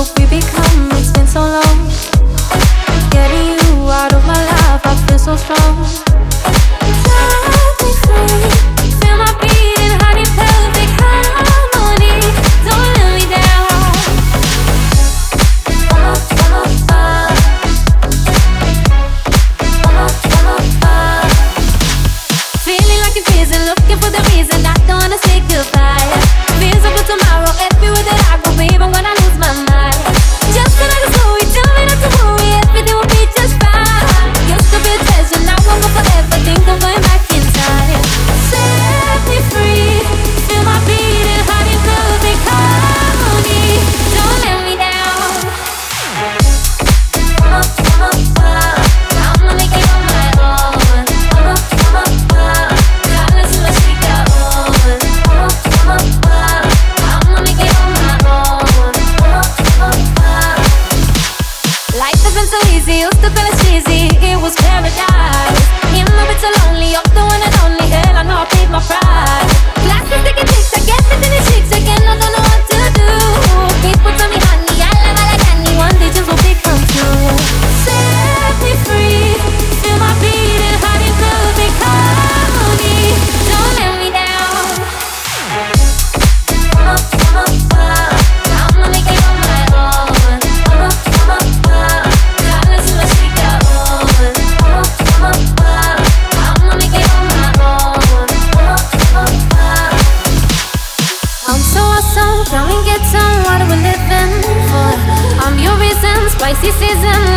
we become. It's been so long. Spicy season like we did